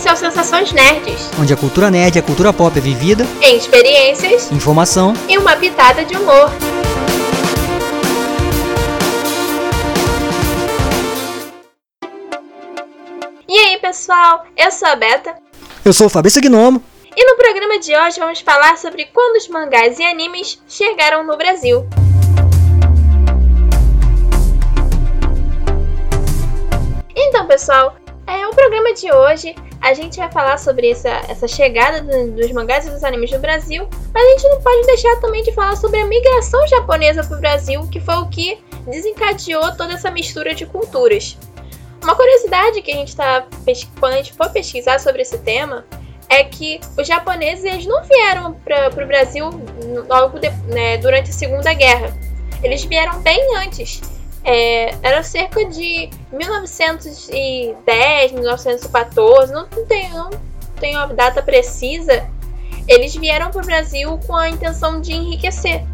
esse é o Sensações Nerds, onde a cultura nerd e a cultura pop é vivida em experiências, informação e uma pitada de humor. E aí, pessoal? Eu sou a Beta. Eu sou o Fabrício Gnomo. E no programa de hoje vamos falar sobre quando os mangás e animes chegaram no Brasil. Então, pessoal, é, o programa de hoje a gente vai falar sobre essa, essa chegada do, dos mangás e dos animes no Brasil, mas a gente não pode deixar também de falar sobre a migração japonesa para o Brasil, que foi o que desencadeou toda essa mistura de culturas. Uma curiosidade que a gente tá quando a gente for pesquisar sobre esse tema é que os japoneses eles não vieram para o Brasil logo de, né, durante a Segunda Guerra. Eles vieram bem antes. É, era cerca de 1910, 1914, não tenho, não tenho a data precisa. Eles vieram para o Brasil com a intenção de enriquecer.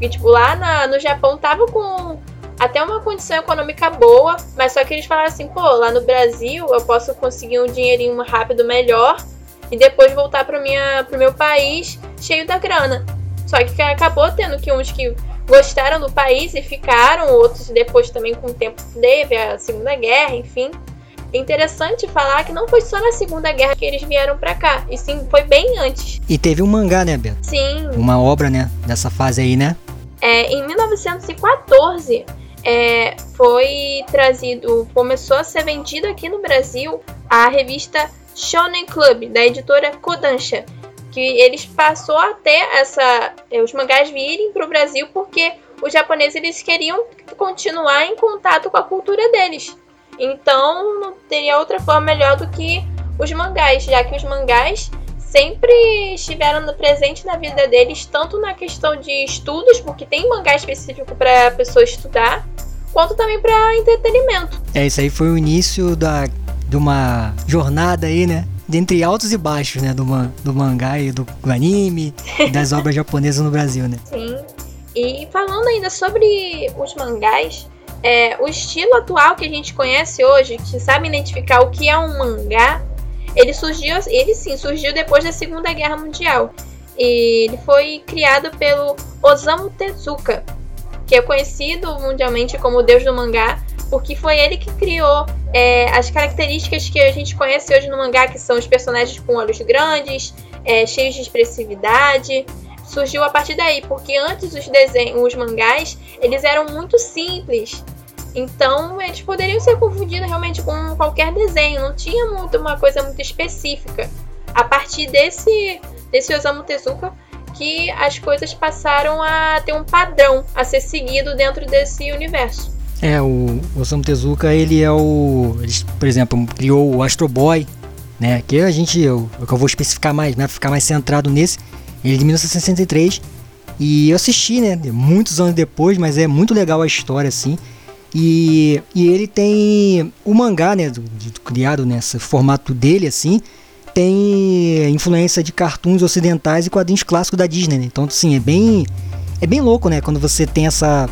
E, tipo, lá na, no Japão tava com até uma condição econômica boa, mas só que eles falaram assim, pô, lá no Brasil eu posso conseguir um dinheirinho rápido melhor e depois voltar para pro meu país cheio da grana. Só que acabou tendo que uns que gostaram do país e ficaram, outros depois também com o tempo teve a Segunda Guerra, enfim. É interessante falar que não foi só na Segunda Guerra que eles vieram para cá, e sim foi bem antes. E teve um mangá, né, Beto? Sim. Uma obra, né, dessa fase aí, né? É, em 1914 é, foi trazido, começou a ser vendido aqui no Brasil a revista Shonen Club, da editora Kodansha, que eles passou a ter essa, é, os mangás virem para o Brasil porque os japoneses eles queriam continuar em contato com a cultura deles. Então não teria outra forma melhor do que os mangás, já que os mangás sempre estiveram presente na vida deles, tanto na questão de estudos, porque tem mangá específico para a pessoa estudar, quanto também para entretenimento. É, isso aí foi o início da, de uma jornada aí, né? Dentre altos e baixos, né? Do, do mangá e do, do anime e das obras japonesas no Brasil, né? Sim. E falando ainda sobre os mangás, é, o estilo atual que a gente conhece hoje, que sabe identificar o que é um mangá, ele surgiu, ele sim, surgiu depois da Segunda Guerra Mundial. E ele foi criado pelo Osamu Tezuka, que é conhecido mundialmente como o deus do mangá, porque foi ele que criou é, as características que a gente conhece hoje no mangá, que são os personagens com olhos grandes, é, cheios de expressividade. Surgiu a partir daí, porque antes os desenhos, os mangás, eles eram muito simples. Então eles poderiam ser confundidos realmente com qualquer desenho, não tinha muito uma coisa muito específica. A partir desse, desse Osamu Tezuka, que as coisas passaram a ter um padrão a ser seguido dentro desse universo. É, o Osamu Tezuka, ele é o. Ele, por exemplo, criou o Astro Boy, né? Que a gente. Eu, eu vou especificar mais, né? Ficar mais centrado nesse. Ele é de 1963. E eu assisti, né? Muitos anos depois, mas é muito legal a história, assim. E, e ele tem o mangá, né? Do, do, criado nesse formato dele, assim tem influência de cartoons ocidentais e quadrinhos clássicos da Disney, né? Então, sim, é bem é bem louco, né? Quando você tem essa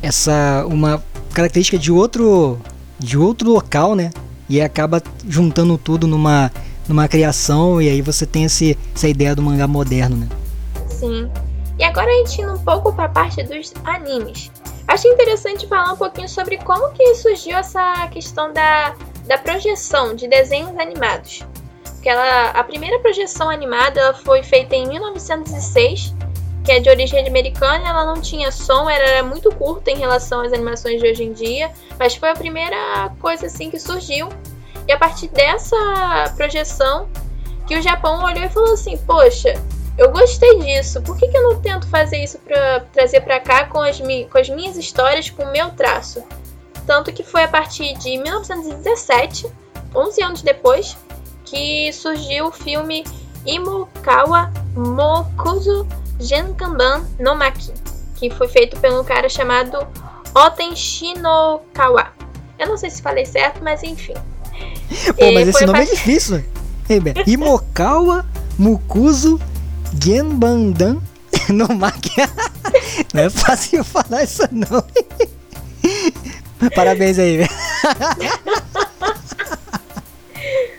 essa uma característica de outro de outro local, né? E acaba juntando tudo numa numa criação e aí você tem esse, essa ideia do mangá moderno, né? Sim. E agora a gente indo um pouco para a parte dos animes. Achei interessante falar um pouquinho sobre como que surgiu essa questão da, da projeção de desenhos animados que ela, a primeira projeção animada ela foi feita em 1906, que é de origem americana, ela não tinha som, era, muito curta em relação às animações de hoje em dia, mas foi a primeira coisa assim que surgiu. E a partir dessa projeção que o Japão olhou e falou assim: "Poxa, eu gostei disso. Por que, que eu não tento fazer isso para trazer para cá com as, com as minhas histórias, com o meu traço?" Tanto que foi a partir de 1917, 11 anos depois, que surgiu o filme Imokawa Mokuzu Genkanban no Maki, que foi feito por um cara chamado Oten Shinokawa. Eu não sei se falei certo, mas enfim. Pô, mas esse nome é difícil. Imokawa Mukuzu Genbandan no Maki. Não é fácil falar isso não. Parabéns aí, velho.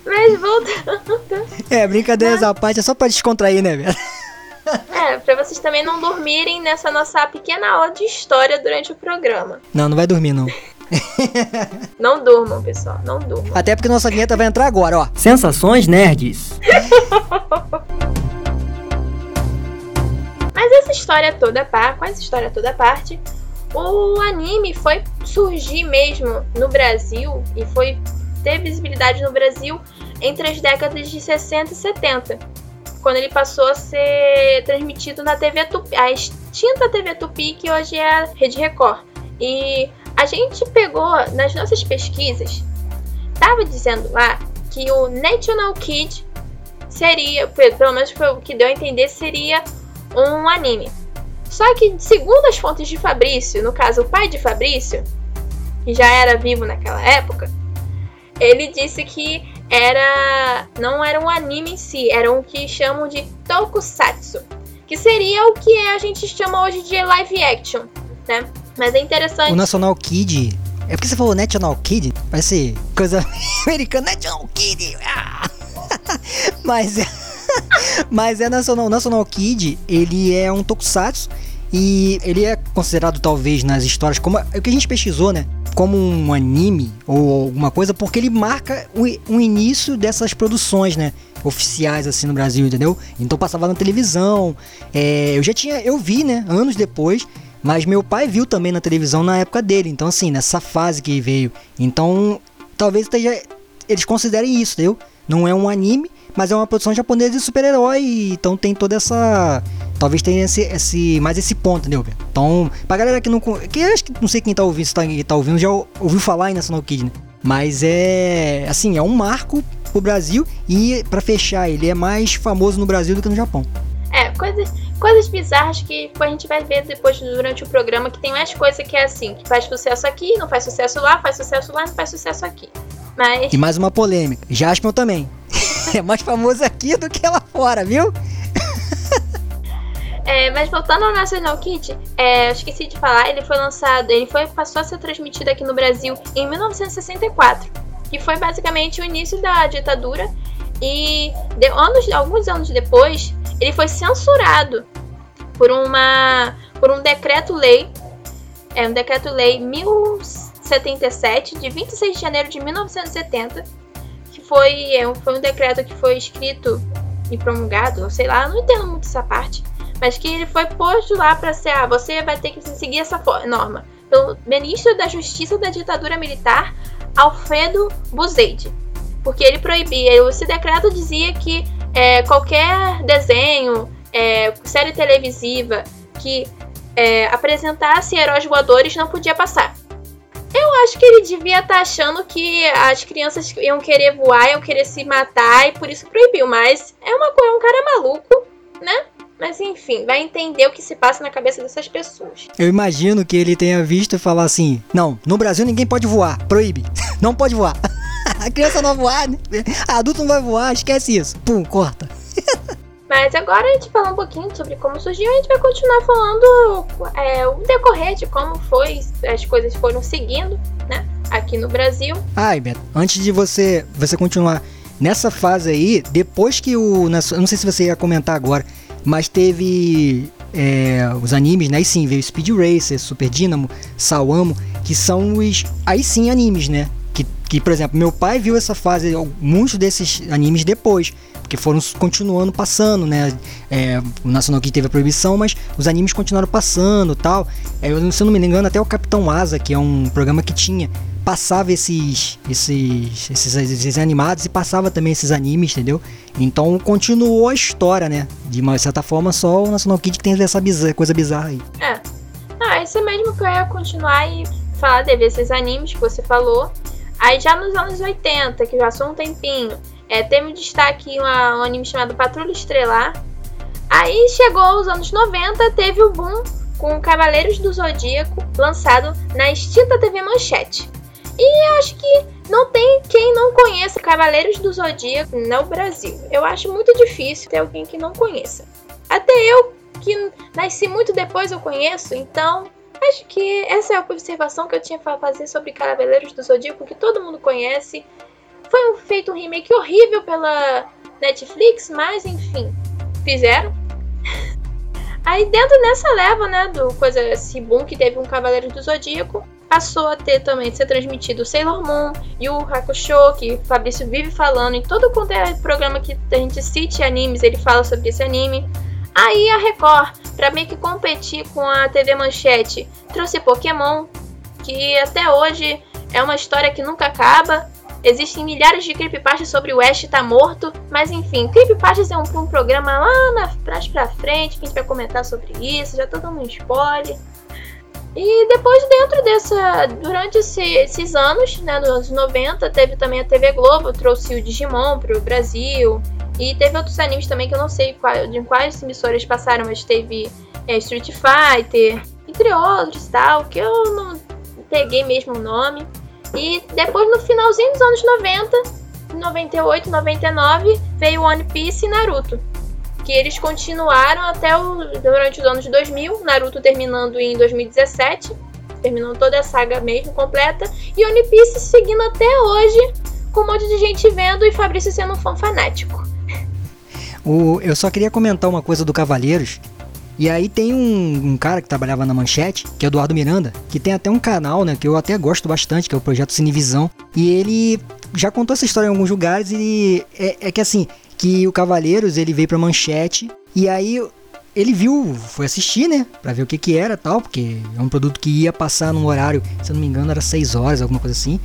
Mas vou estudando. É, brincadeiras à parte, é só pra descontrair, né, velho? É, pra vocês também não dormirem nessa nossa pequena aula de história durante o programa. Não, não vai dormir, não. não durmam, pessoal, não durmam. Até porque nossa vinheta vai entrar agora, ó. Sensações nerds. Mas essa história toda par, com essa história toda parte, o anime foi surgir mesmo no Brasil e foi ter visibilidade no Brasil entre as décadas de 60 e 70, quando ele passou a ser transmitido na TV Tupi, a extinta TV Tupi, que hoje é a Rede Record. E a gente pegou nas nossas pesquisas, estava dizendo lá que o National Kid seria, pelo menos foi o que deu a entender, seria um anime. Só que, segundo as fontes de Fabrício, no caso o pai de Fabrício, que já era vivo naquela época, ele disse que era não era um anime em si, era o que chamam de tokusatsu, que seria o que a gente chama hoje de live action, né? Mas é interessante. O National Kid. É porque você falou National Kid? Parece coisa americana. National Kid! Ah! Mas é. Mas é National, National Kid, ele é um tokusatsu e ele é considerado talvez nas histórias como é o que a gente pesquisou, né? Como um anime ou alguma coisa, porque ele marca o, o início dessas produções, né? Oficiais assim no Brasil, entendeu? Então passava na televisão. É, eu já tinha, eu vi, né? Anos depois. Mas meu pai viu também na televisão na época dele. Então, assim, nessa fase que veio. Então, talvez esteja, eles considerem isso, entendeu? Não é um anime, mas é uma produção japonesa de super-herói, então tem toda essa. Talvez tenha esse, esse, mais esse ponto, entendeu? Então, pra galera que não. Que acho que não sei quem tá ouvindo, se tá, tá ouvindo, já ouviu falar em National Kid, né? Mas é. Assim, é um marco pro Brasil e, para fechar, ele é mais famoso no Brasil do que no Japão. É, coisas, coisas bizarras que a gente vai ver depois durante o programa, que tem mais coisa que é assim, que faz sucesso aqui, não faz sucesso lá, faz sucesso lá, não faz sucesso aqui. Mas... E mais uma polêmica, Jaspion também. É mais famoso aqui do que lá fora, viu? É, mas voltando ao National Kid, é, eu esqueci de falar, ele foi lançado, ele foi, passou a ser transmitido aqui no Brasil em 1964, que foi basicamente o início da ditadura. E de, anos, alguns anos depois, ele foi censurado por uma por um decreto-lei, é um decreto-lei 1077 de 26 de janeiro de 1970 foi, é, foi um decreto que foi escrito e promulgado, sei lá, não entendo muito essa parte, mas que ele foi posto lá para ser, ah, você vai ter que seguir essa norma, pelo ministro da Justiça da ditadura militar, Alfredo Buzeide, porque ele proibia, esse decreto dizia que é, qualquer desenho, é, série televisiva que é, apresentasse heróis voadores não podia passar. Eu acho que ele devia estar tá achando que as crianças iam querer voar, iam querer se matar e por isso proibiu. Mas é uma é um cara maluco, né? Mas enfim, vai entender o que se passa na cabeça dessas pessoas. Eu imagino que ele tenha visto falar assim: não, no Brasil ninguém pode voar, proíbe, não pode voar. A criança não vai voar, né? adulto não vai voar, esquece isso. Pum, corta. Mas agora a gente falar um pouquinho sobre como surgiu, a gente vai continuar falando é, o decorrer de como foi, as coisas foram seguindo, né? Aqui no Brasil. Ai, Beto, antes de você, você continuar nessa fase aí, depois que o. não sei se você ia comentar agora, mas teve é, os animes, né? Aí sim, veio Speed Racer, Super Dynamo, Sawamo, que são os. Aí sim, animes, né? Que, que, por exemplo, meu pai viu essa fase, muitos desses animes depois porque foram continuando passando, né? É, o National Kid teve a proibição, mas os animes continuaram passando tal. É, eu, se eu não me engano, até o Capitão Asa, que é um programa que tinha, passava esses, esses, esses, esses animados e passava também esses animes, entendeu? Então continuou a história, né? De uma certa forma, só o National Kid que tem essa bizarra, coisa bizarra aí. É. Ah, isso é mesmo que eu ia continuar e falar de ver esses animes que você falou. Aí já nos anos 80, que já são um tempinho, é, teve um destaque um anime chamado Patrulha Estrelar. Aí chegou os anos 90, teve o boom com Cavaleiros do Zodíaco, lançado na extinta TV Manchete. E eu acho que não tem quem não conheça Cavaleiros do Zodíaco no Brasil. Eu acho muito difícil ter alguém que não conheça. Até eu, que nasci muito depois, eu conheço, então acho que essa é a observação que eu tinha para fazer sobre Cavaleiros do Zodíaco, que todo mundo conhece Foi feito um remake horrível pela Netflix, mas enfim, fizeram. Aí dentro nessa leva, né, do coisa esse boom que teve um Cavaleiro do Zodíaco, passou a ter também ser transmitido Sailor Moon, Yu Hakusho, que o Fabrício vive falando em todo quanto é programa que a gente cite animes, ele fala sobre esse anime. Aí a Record, para meio que competir com a TV Manchete, trouxe Pokémon, que até hoje é uma história que nunca acaba. Existem milhares de creepypastas sobre o Ash tá morto, mas enfim, creepypastas é um, um programa lá na, trás pra frente que a gente vai comentar sobre isso, já tô dando um spoiler. E depois, dentro dessa. Durante esse, esses anos, né, nos anos 90, teve também a TV Globo, trouxe o Digimon pro Brasil. E teve outros animes também que eu não sei qual, de quais emissoras passaram, mas teve é, Street Fighter, entre outros tal, que eu não peguei mesmo o nome. E depois, no finalzinho dos anos 90, 98, 99, veio One Piece e Naruto. Que eles continuaram até o, durante os anos 2000, Naruto terminando em 2017, terminando toda a saga mesmo completa, e One Piece seguindo até hoje, com um monte de gente vendo e Fabrício sendo um fã fanático. O, eu só queria comentar uma coisa do Cavaleiros, e aí tem um, um, cara que trabalhava na Manchete, que é o Eduardo Miranda, que tem até um canal, né, que eu até gosto bastante, que é o Projeto Cinevisão. E ele já contou essa história em alguns lugares e é, é que assim, que o Cavaleiros, ele veio pra Manchete e aí ele viu, foi assistir, né, pra ver o que que era tal, porque é um produto que ia passar num horário, se eu não me engano, era 6 horas, alguma coisa assim.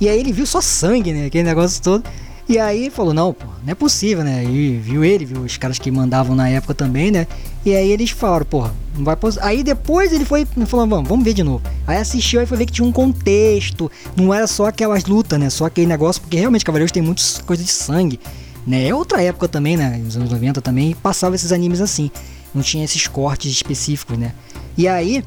E aí ele viu só sangue, né, aquele negócio todo. E aí falou, não, pô, não é possível, né? E viu ele, viu os caras que mandavam na época também, né? E aí eles falaram, porra, não vai Aí depois ele foi falando, vamos, vamos ver de novo. Aí assistiu e foi ver que tinha um contexto. Não era só aquelas lutas, né? Só aquele negócio, porque realmente Cavaleiros tem muitas coisas de sangue. Né? É outra época também, né? Nos anos 90 também, passava esses animes assim. Não tinha esses cortes específicos, né? E aí,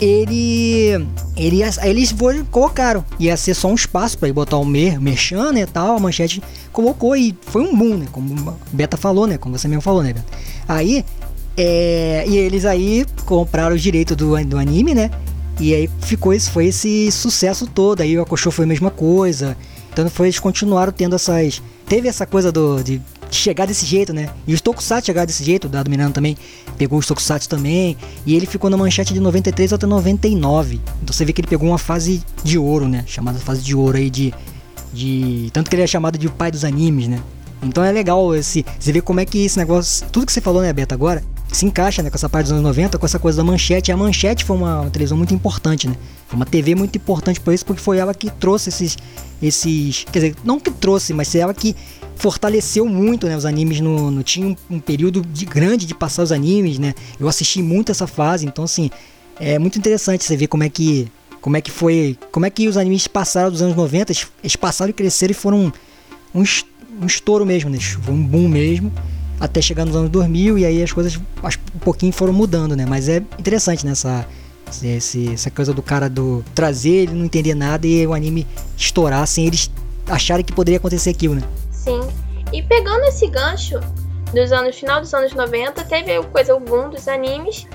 ele. ele eles colocaram. Ia ser só um espaço para botar o mer, merchan, né? Tal, a manchete colocou e foi um boom, né? Como Beta falou, né? Como você mesmo falou, né, Beta? Aí. É, e eles aí compraram o direito do, do anime, né? E aí ficou esse, foi esse sucesso todo. Aí o Akusho foi a mesma coisa. Então foi, eles continuaram tendo essas. Teve essa coisa do, de chegar desse jeito, né? E os Tokusatsu chegaram desse jeito, o Dado Miranda também pegou os Tokusatsu também, e ele ficou na manchete de 93 até 99. Então você vê que ele pegou uma fase de ouro, né? Chamada fase de ouro aí de de tanto que ele é chamado de pai dos animes, né? Então é legal esse você vê como é que esse negócio, tudo que você falou, né, Beto, agora, se encaixa né, com essa parte dos anos 90, com essa coisa da manchete. A manchete foi uma, uma televisão muito importante, né? Foi uma TV muito importante por isso, porque foi ela que trouxe esses. esses quer dizer, não que trouxe, mas foi ela que fortaleceu muito né, os animes. No, no tinha um, um, período de, grande de passar os animes, né? Eu assisti muito essa fase, então assim. É muito interessante você ver como é que. Como é que foi. Como é que os animes passaram dos anos 90, eles passaram e cresceram e foram um, um estouro mesmo, né? Foi um boom mesmo até chegar nos anos 2000 e aí as coisas um pouquinho foram mudando, né? Mas é interessante nessa né, esse, essa coisa do cara do trazer ele não entender nada e o anime estourar sem eles acharem que poderia acontecer aquilo, né? Sim. E pegando esse gancho dos anos final dos anos 90, teve coisa o boom dos animes,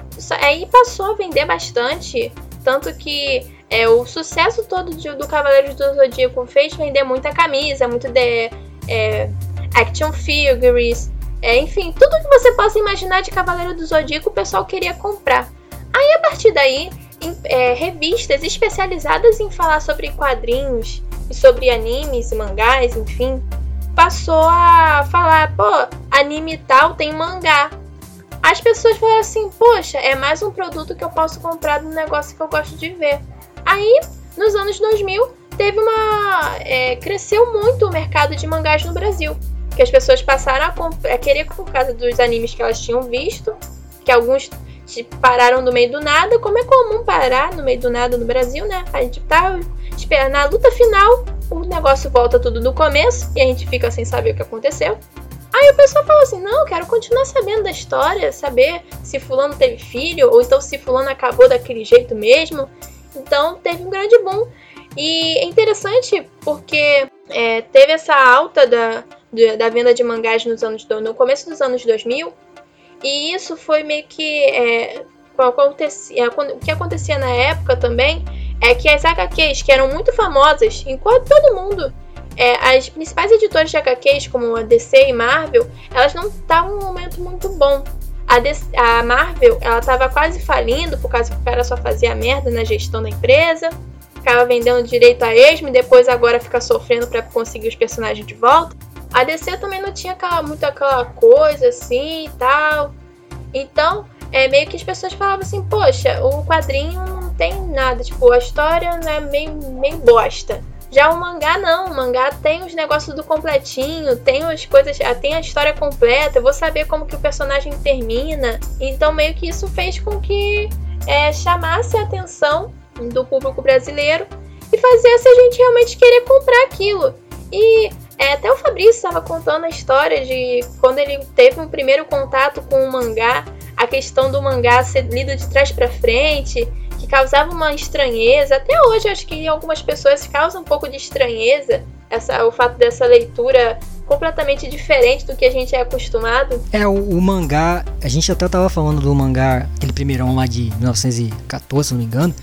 aí passou a vender bastante, tanto que é, o sucesso todo de, do Cavaleiros do Zodíaco fez vender muita camisa, muito de é, action figures, é, enfim, tudo que você possa imaginar de Cavaleiro do Zodíaco o pessoal queria comprar. Aí a partir daí, em, é, revistas especializadas em falar sobre quadrinhos e sobre animes, mangás, enfim, passou a falar, pô, anime tal tem mangá. As pessoas falaram assim, poxa, é mais um produto que eu posso comprar do negócio que eu gosto de ver. Aí, nos anos 2000, teve uma. É, cresceu muito o mercado de mangás no Brasil que as pessoas passaram a, a, querer por causa dos animes que elas tinham visto, que alguns pararam no meio do nada, como é comum parar no meio do nada no Brasil, né? A gente tá esperando na luta final, o negócio volta tudo do começo e a gente fica sem saber o que aconteceu. Aí o pessoal fala assim: não, quero continuar sabendo da história, saber se Fulano teve filho, ou então se Fulano acabou daquele jeito mesmo. Então teve um grande boom. E é interessante porque é, teve essa alta da, da venda de mangás nos anos no começo dos anos 2000 e isso foi meio que é, acontecia, o que acontecia na época também é que as HQs que eram muito famosas enquanto todo mundo é, as principais editoras de HQs, como a DC e Marvel, elas não estavam num momento muito bom. A, DC, a Marvel, ela estava quase falindo, por causa que o cara só fazia merda na gestão da empresa, ficava vendendo direito a esmo e depois agora fica sofrendo para conseguir os personagens de volta. A DC também não tinha aquela, muito aquela coisa assim e tal. Então, é meio que as pessoas falavam assim, poxa, o quadrinho não tem nada, tipo, a história é meio, meio bosta. Já o mangá não, o mangá tem os negócios do completinho, tem as coisas, ah, tem a história completa, eu vou saber como que o personagem termina. Então meio que isso fez com que é, chamasse a atenção do público brasileiro e fazesse a gente realmente querer comprar aquilo. E é, até o Fabrício estava contando a história de quando ele teve um primeiro contato com o mangá, a questão do mangá ser lido de trás para frente que causava uma estranheza. Até hoje, acho que algumas pessoas causam um pouco de estranheza essa, o fato dessa leitura completamente diferente do que a gente é acostumado. É, o, o mangá, a gente até tava falando do mangá, aquele primeirão lá de 1914, se não me engano,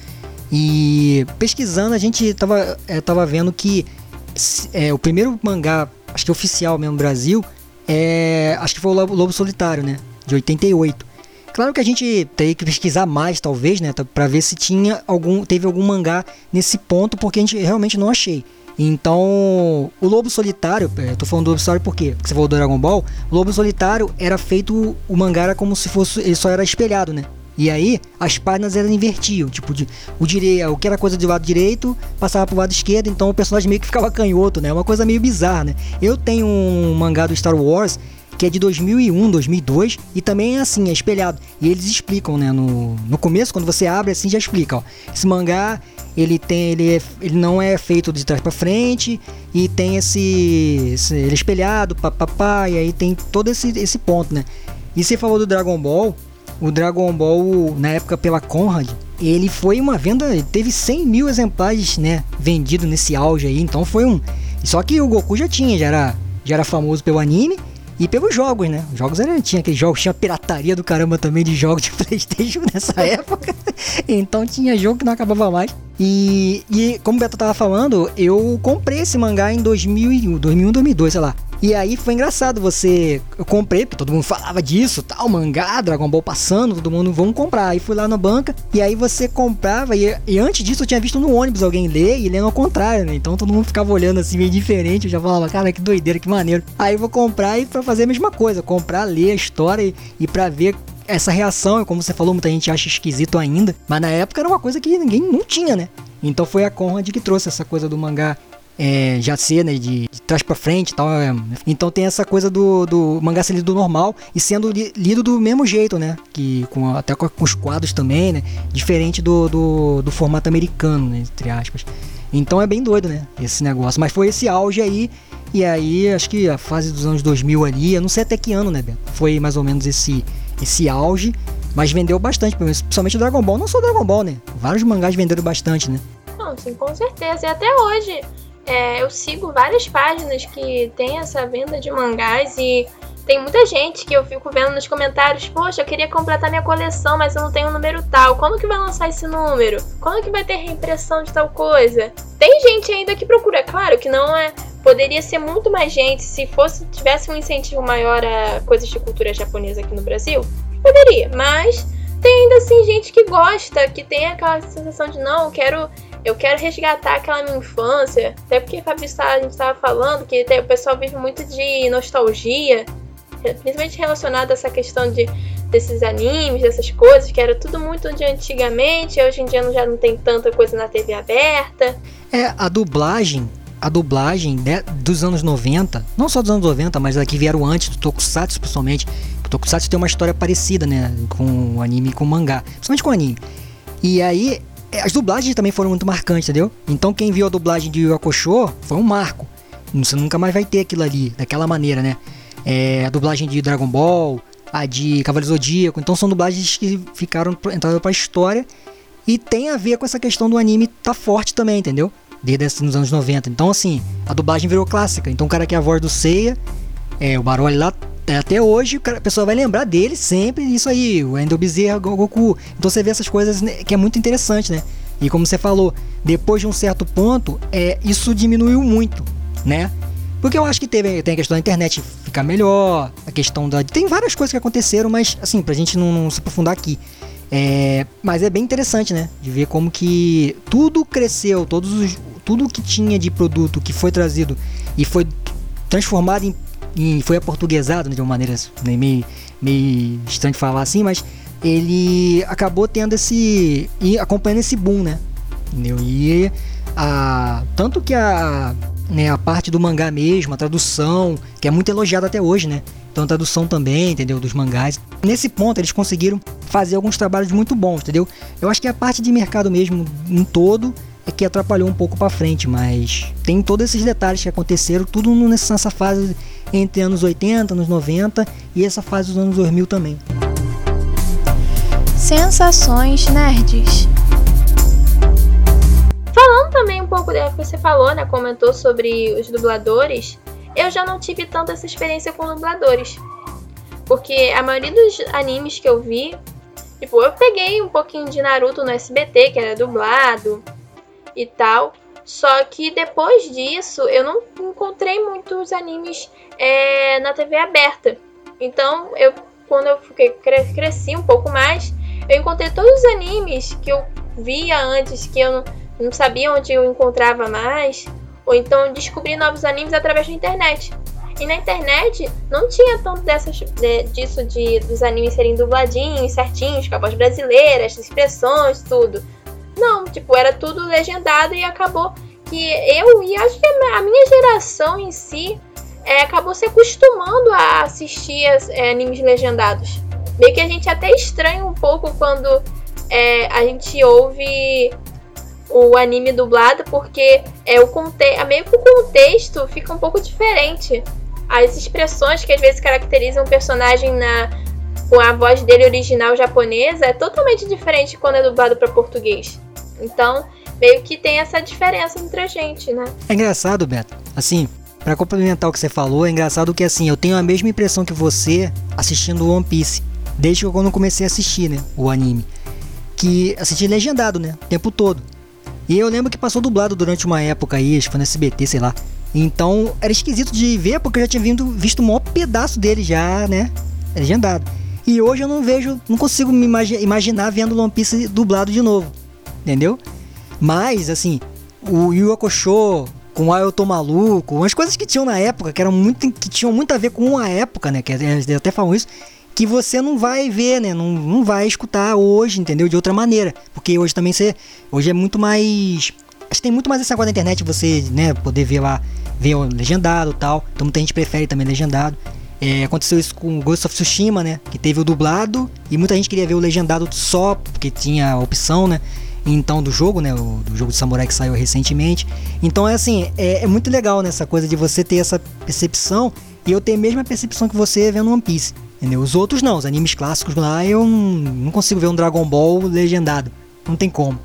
e pesquisando a gente tava, é, tava vendo que é, o primeiro mangá, acho que oficial mesmo no Brasil, é, acho que foi o Lobo, Lobo Solitário, né? De 88. Claro que a gente teria que pesquisar mais, talvez, né, para ver se tinha algum, teve algum mangá nesse ponto, porque a gente realmente não achei. Então, o Lobo Solitário, eu tô falando do Lobo Solitário por quê? Porque você falou do Dragon Ball, o Lobo Solitário era feito, o mangá era como se fosse, ele só era espelhado, né? E aí, as páginas eram invertiam, tipo, de, o, dire, o que era coisa do lado direito passava pro lado esquerdo, então o personagem meio que ficava canhoto, né? Uma coisa meio bizarra, né? Eu tenho um mangá do Star Wars que é de 2001, 2002 e também é assim, é espelhado. E eles explicam, né, no, no começo, quando você abre assim, já explica, ó. Esse mangá, ele tem ele, é, ele não é feito de trás para frente e tem esse, esse, ele é espelhado, papapá, e aí tem todo esse esse ponto, né? E você falou do Dragon Ball, o Dragon Ball na época pela Conrad, ele foi uma venda, teve 100 mil exemplares, né, vendido nesse auge aí, então foi um. Só que o Goku já tinha, já era, já era famoso pelo anime e pelos jogos, né? Os jogos eram, tinha aqueles jogos, tinha pirataria do caramba também de jogos de Playstation nessa época. então tinha jogo que não acabava mais. E, e como o Beto tava falando, eu comprei esse mangá em 2001, 2001, 2002, sei lá. E aí foi engraçado, você. Eu comprei, porque todo mundo falava disso, tal, mangá, Dragon Ball passando, todo mundo, vamos comprar. Aí fui lá na banca, e aí você comprava, e, e antes disso eu tinha visto no ônibus alguém ler e lendo ao contrário, né? Então todo mundo ficava olhando assim, meio diferente. Eu já falava, cara, que doideira, que maneiro. Aí vou comprar e pra fazer a mesma coisa, comprar, ler a história e, e pra ver essa reação, como você falou, muita gente acha esquisito ainda, mas na época era uma coisa que ninguém não tinha, né? Então foi a Conrad que trouxe essa coisa do mangá é, já ser, né, de, de trás para frente e tal. É, então tem essa coisa do, do mangá ser lido normal e sendo li, lido do mesmo jeito, né? Que com, até com, com os quadros também, né? Diferente do, do, do formato americano, né, entre aspas. Então é bem doido, né? Esse negócio. Mas foi esse auge aí. E aí, acho que a fase dos anos 2000 ali, eu não sei até que ano, né, Beto? Foi mais ou menos esse, esse auge. Mas vendeu bastante, principalmente o Dragon Ball. Não só o Dragon Ball, né? Vários mangás venderam bastante, né? Não, sim, com certeza. E até hoje, é, eu sigo várias páginas que tem essa venda de mangás e tem muita gente que eu fico vendo nos comentários, poxa, eu queria completar minha coleção, mas eu não tenho o um número tal. Quando que vai lançar esse número? Quando que vai ter reimpressão de tal coisa? Tem gente ainda que procura, claro que não é. Poderia ser muito mais gente se fosse tivesse um incentivo maior a coisas de cultura japonesa aqui no Brasil. Poderia, mas tem ainda assim gente que gosta, que tem aquela sensação de não, eu quero eu quero resgatar aquela minha infância. Até porque, Fabrício, a gente estava falando que o pessoal vive muito de nostalgia, principalmente relacionado a essa questão de, desses animes, dessas coisas, que era tudo muito de antigamente. Hoje em dia já não tem tanta coisa na TV aberta. É, a dublagem a dublagem né, dos anos 90, não só dos anos 90, mas a que vieram antes, do Tokusatsu principalmente. O Tokusatsu tem uma história parecida, né, com o anime e com o mangá, principalmente com o anime. E aí é, as dublagens também foram muito marcantes, entendeu? Então quem viu a dublagem de Yokosho foi um marco. Você nunca mais vai ter aquilo ali, daquela maneira, né? É, a dublagem de Dragon Ball, a de Cavaleiro Zodíaco. Então são dublagens que ficaram entraram pra história e tem a ver com essa questão do anime tá forte também, entendeu? Desde nos anos 90. Então assim, a dublagem virou clássica. Então o cara que é a voz do Seiya, é, o Baroli lá é, até hoje a pessoa vai lembrar dele sempre isso aí, o Endo Bezerra, Goku. Então você vê essas coisas né, que é muito interessante, né? E como você falou, depois de um certo ponto, é, isso diminuiu muito. né? Porque eu acho que teve, tem a questão da internet ficar melhor, a questão da. Tem várias coisas que aconteceram, mas assim, pra gente não, não se aprofundar aqui. É, mas é bem interessante, né? De ver como que tudo cresceu, todos os, tudo que tinha de produto que foi trazido e foi transformado em, em foi aportuguesado né, de uma maneira né, meio, meio estranho de falar assim, mas ele acabou tendo esse e acompanhando esse boom, né? Entendeu? E a tanto que a né, a parte do mangá mesmo, a tradução, que é muito elogiada até hoje, né? Então a tradução também, entendeu? Dos mangás. Nesse ponto eles conseguiram fazer alguns trabalhos muito bons, entendeu? Eu acho que a parte de mercado mesmo em todo é que atrapalhou um pouco para frente, mas tem todos esses detalhes que aconteceram, tudo nessa fase entre anos 80, anos 90 e essa fase dos anos 2000 também. Sensações nerds. Falando também um pouco do que você falou, né, comentou sobre os dubladores, eu já não tive tanta essa experiência com dubladores. Porque a maioria dos animes que eu vi, tipo, eu peguei um pouquinho de Naruto no SBT, que era dublado e tal. Só que depois disso, eu não encontrei muitos animes é, na TV aberta. Então, eu quando eu fiquei, cresci um pouco mais, eu encontrei todos os animes que eu via antes, que eu não, não sabia onde eu encontrava mais, ou então descobri novos animes através da internet. E na internet não tinha tanto dessas, de, disso de dos animes serem dubladinhos, certinhos, com a voz brasileira, as expressões, tudo. Não, tipo, era tudo legendado e acabou que eu e acho que a minha geração em si é, acabou se acostumando a assistir as, é, animes legendados. Meio que a gente até estranha um pouco quando é, a gente ouve o anime dublado, porque é o conte meio que o contexto fica um pouco diferente. As expressões que às vezes caracterizam o personagem na a voz dele original japonesa é totalmente diferente quando é dublado para português. Então, meio que tem essa diferença entre a gente, né? É engraçado, Beto. Assim, para complementar o que você falou, é engraçado que assim, eu tenho a mesma impressão que você assistindo One Piece, desde que eu comecei a assistir, né, o anime, que assisti legendado, né, o tempo todo. E eu lembro que passou dublado durante uma época aí, acho que foi no SBT, sei lá. Então era esquisito de ver, porque eu já tinha vindo, visto o maior pedaço dele já, né? Legendado. E hoje eu não vejo, não consigo me imagi imaginar vendo One Piece dublado de novo. Entendeu? Mas, assim, o Yu Hakusho com o Eu Tô Maluco, umas coisas que tinham na época, que eram muito, que tinham muito a ver com a época, né? Que eles até falam isso, que você não vai ver, né? Não, não vai escutar hoje, entendeu? De outra maneira. Porque hoje também você. Hoje é muito mais. Acho que tem muito mais essa coisa da internet, você, né, poder ver lá, ver o legendado tal. Então muita gente prefere também legendado. É, aconteceu isso com Ghost of Tsushima, né? Que teve o dublado e muita gente queria ver o legendado só porque tinha a opção, né? Então do jogo, né? O, do jogo de samurai que saiu recentemente. Então é assim, é, é muito legal nessa né, coisa de você ter essa percepção e eu ter a mesma percepção que você vendo One Piece. Entendeu? Os outros não, os animes clássicos lá eu não consigo ver um Dragon Ball legendado. Não tem como.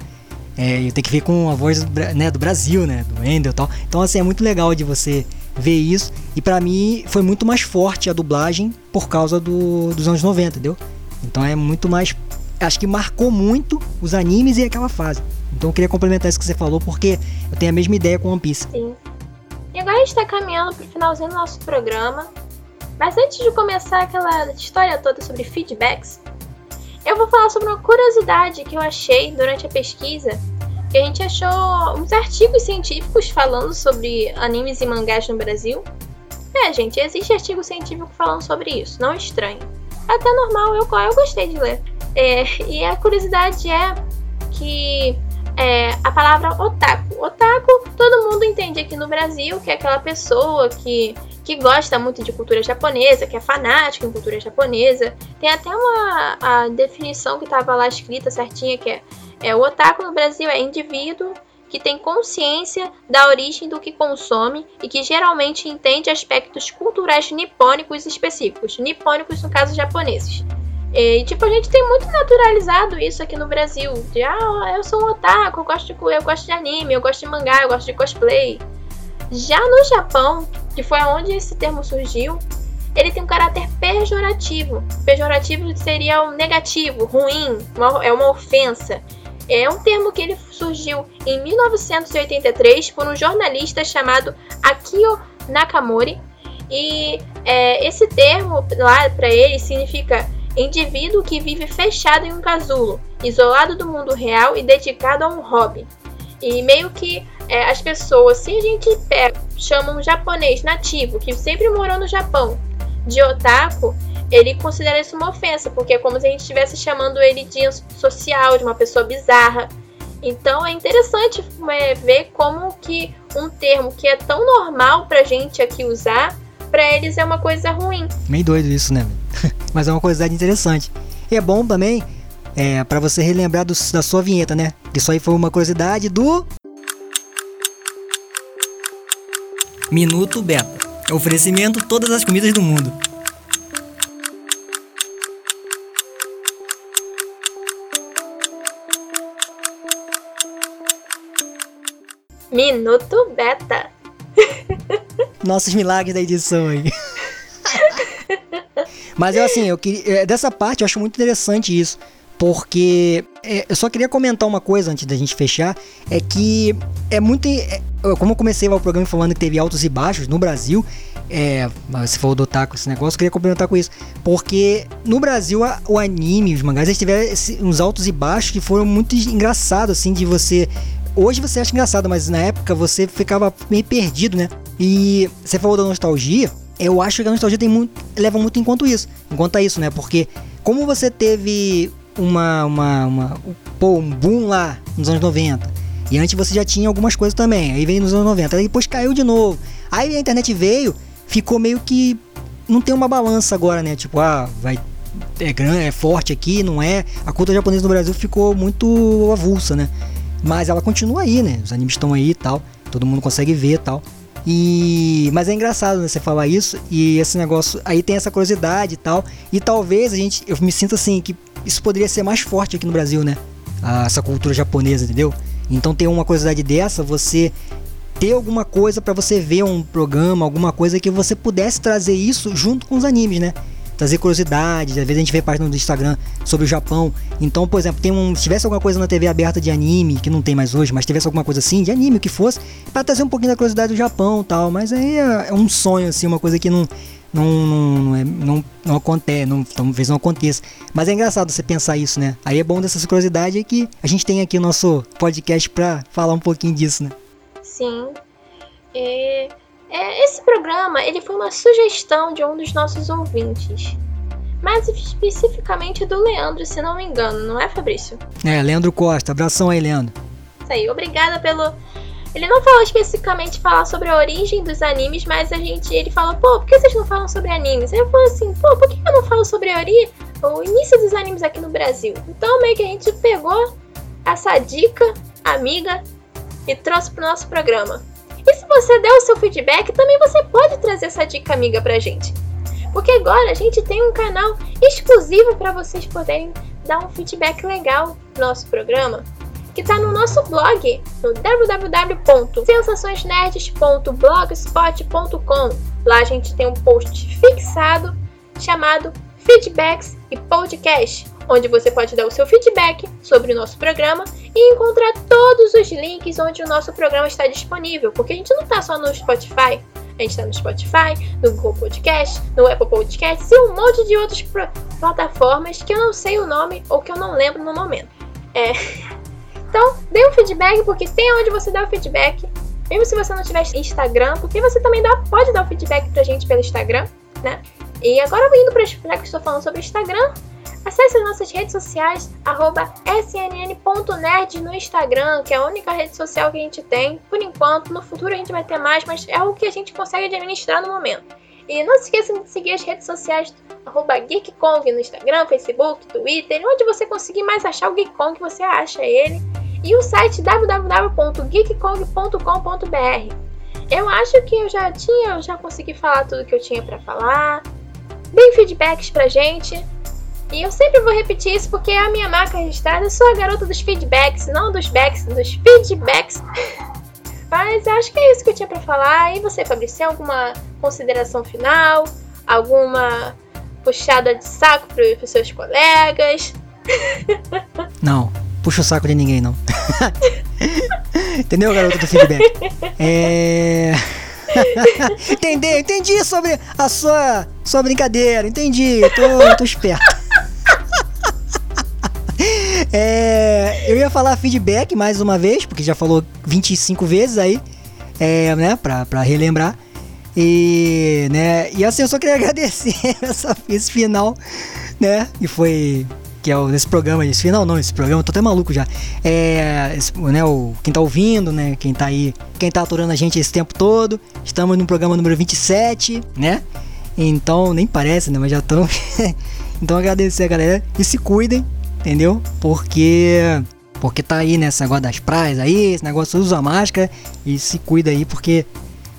É, eu tenho que ver com a voz né, do Brasil, né? Do Endel e tal. Então, assim, é muito legal de você ver isso. E para mim foi muito mais forte a dublagem por causa do, dos anos 90, entendeu? Então é muito mais. Acho que marcou muito os animes e aquela fase. Então eu queria complementar isso que você falou, porque eu tenho a mesma ideia com One Piece. Sim. E agora a gente tá caminhando pro finalzinho do nosso programa. Mas antes de começar aquela história toda sobre feedbacks, eu vou falar sobre uma curiosidade que eu achei durante a pesquisa, que a gente achou uns artigos científicos falando sobre animes e mangás no Brasil. É, gente, existe artigo científico falando sobre isso, não estranho. Até normal, eu, eu gostei de ler. É, e a curiosidade é que é, a palavra otaku. Otaku, todo mundo entende aqui no Brasil que é aquela pessoa que, que gosta muito de cultura japonesa, que é fanática em cultura japonesa. Tem até uma a definição que estava lá escrita certinha, que é, é o otaku no Brasil é indivíduo que tem consciência da origem do que consome e que geralmente entende aspectos culturais nipônicos específicos, nipônicos no caso japoneses. E, tipo, a gente tem muito naturalizado isso aqui no Brasil. De, ah, eu sou um otaku, eu gosto, de, eu gosto de anime, eu gosto de mangá, eu gosto de cosplay. Já no Japão, que foi onde esse termo surgiu, ele tem um caráter pejorativo. Pejorativo seria um negativo, ruim, uma, é uma ofensa. É um termo que ele surgiu em 1983 por um jornalista chamado Akio Nakamori. E é, esse termo lá para ele significa indivíduo que vive fechado em um casulo, isolado do mundo real e dedicado a um hobby. E meio que é, as pessoas, se a gente pega, chama um japonês nativo que sempre morou no Japão de otaku, ele considera isso uma ofensa, porque é como se a gente estivesse chamando ele de social, de uma pessoa bizarra. Então é interessante é, ver como que um termo que é tão normal pra gente aqui usar, pra eles é uma coisa ruim. Meio doido isso, né? Mas é uma curiosidade interessante. E é bom também é, para você relembrar do, da sua vinheta, né? Isso aí foi uma curiosidade do. Minuto Beta. Oferecimento todas as comidas do mundo. Minuto Beta. Nossos milagres da edição aí. Mas eu assim, eu queria. É, dessa parte eu acho muito interessante isso. Porque é, eu só queria comentar uma coisa antes da gente fechar. É que é muito. É, como eu comecei o programa falando que teve altos e baixos no Brasil. É, se for adotar com esse negócio, eu queria complementar com isso. Porque no Brasil a, o anime, os mangás, eles tiveram uns altos e baixos que foram muito engraçados, assim, de você. Hoje você acha engraçado, mas na época você ficava meio perdido, né? E você falou da nostalgia eu acho que a nostalgia tem muito, leva muito conta isso, conta isso, né? Porque como você teve uma, uma, uma pô, um boom lá nos anos 90, e antes você já tinha algumas coisas também, aí veio nos anos 90, aí depois caiu de novo. Aí a internet veio, ficou meio que não tem uma balança agora, né? Tipo, ah, vai é grande, é forte aqui, não é? A cultura japonesa no Brasil ficou muito avulsa, né? Mas ela continua aí, né? Os animes estão aí e tal, todo mundo consegue ver e tal. E mas é engraçado né, você falar isso e esse negócio aí tem essa curiosidade e tal. E talvez a gente eu me sinto assim que isso poderia ser mais forte aqui no Brasil, né? Ah, essa cultura japonesa, entendeu? Então tem uma curiosidade dessa, você ter alguma coisa para você ver um programa, alguma coisa que você pudesse trazer isso junto com os animes, né? Trazer curiosidades. Às vezes a gente vê páginas do Instagram sobre o Japão. Então, por exemplo, tem um, se tivesse alguma coisa na TV aberta de anime, que não tem mais hoje, mas tivesse alguma coisa assim, de anime, o que fosse, para trazer um pouquinho da curiosidade do Japão tal. Mas aí é, é um sonho, assim, uma coisa que não. Não, não, não, é, não, não acontece, não, talvez não aconteça. Mas é engraçado você pensar isso, né? Aí é bom dessas curiosidades que a gente tem aqui o nosso podcast para falar um pouquinho disso, né? Sim. É, é, esse programa ele foi uma sugestão de um dos nossos ouvintes. Mais especificamente do Leandro, se não me engano, não é, Fabrício? É, Leandro Costa. Abração aí, Leandro. Isso aí, obrigada pelo. Ele não falou especificamente falar sobre a origem dos animes, mas a gente. Ele falou, pô, por que vocês não falam sobre animes? Aí eu falei assim, pô, por que eu não falo sobre a ori... o início dos animes aqui no Brasil? Então meio que a gente pegou essa dica amiga e trouxe pro nosso programa. E se você der o seu feedback, também você pode trazer essa dica amiga pra gente. Porque agora a gente tem um canal exclusivo para vocês poderem dar um feedback legal no nosso programa, que está no nosso blog, no www.sensaçõesnerds.blogspot.com. Lá a gente tem um post fixado chamado Feedbacks e Podcast, onde você pode dar o seu feedback sobre o nosso programa e encontrar todos os links onde o nosso programa está disponível, porque a gente não está só no Spotify, a gente está no Spotify, no Google Podcast, no Apple Podcast e um monte de outras plataformas que eu não sei o nome ou que eu não lembro no momento. É... Então, dê um feedback, porque tem onde você dá o feedback. Mesmo se você não tiver Instagram, porque você também dá, pode dar o feedback pra gente pelo Instagram, né? E agora indo para já que estou falando sobre Instagram, Acesse as nossas redes sociais, snn.nerd no Instagram, que é a única rede social que a gente tem, por enquanto. No futuro a gente vai ter mais, mas é o que a gente consegue administrar no momento. E não se esqueçam de seguir as redes sociais arroba GeekKong no Instagram, Facebook, Twitter, onde você conseguir mais achar o GeekKong, você acha ele. E o site www.geekkong.com.br. Eu acho que eu já tinha, eu já consegui falar tudo que eu tinha para falar. Deem feedbacks pra gente. E eu sempre vou repetir isso porque é a minha marca registrada. Eu sou a garota dos feedbacks, não dos backs, dos feedbacks. Mas acho que é isso que eu tinha para falar. E você, Fabrício, alguma consideração final? Alguma puxada de saco para os seus colegas? Não, puxa o saco de ninguém, não. Entendeu, garoto do feedback? É. entendi, entendi sobre a sua, sua brincadeira, entendi, tô, tô esperto. É, eu ia falar feedback mais uma vez, porque já falou 25 vezes aí, é, né, pra, pra relembrar. E, né, e assim, eu só queria agradecer essa, esse final, né, e foi que é o, esse programa, esse final não, esse programa, tô até maluco já. É, esse, né, o, quem tá ouvindo, né, quem tá aí, quem tá aturando a gente esse tempo todo. Estamos no programa número 27, né? Então, nem parece, né, mas já estão. então, agradecer a galera e se cuidem, entendeu? Porque porque tá aí nesse negócio das praias aí, esse negócio usa máscara e se cuida aí porque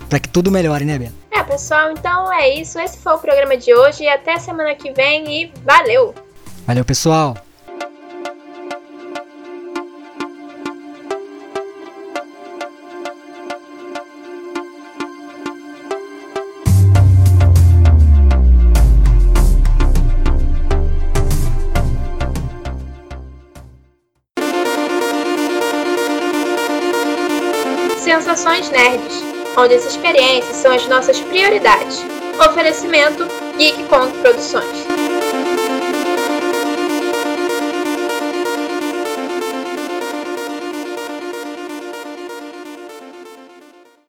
para que tudo melhore, né, Bela? É, pessoal, então é isso. Esse foi o programa de hoje até semana que vem e valeu. Valeu, pessoal! Onde as experiências são as nossas prioridades. Oferecimento Geek Produções.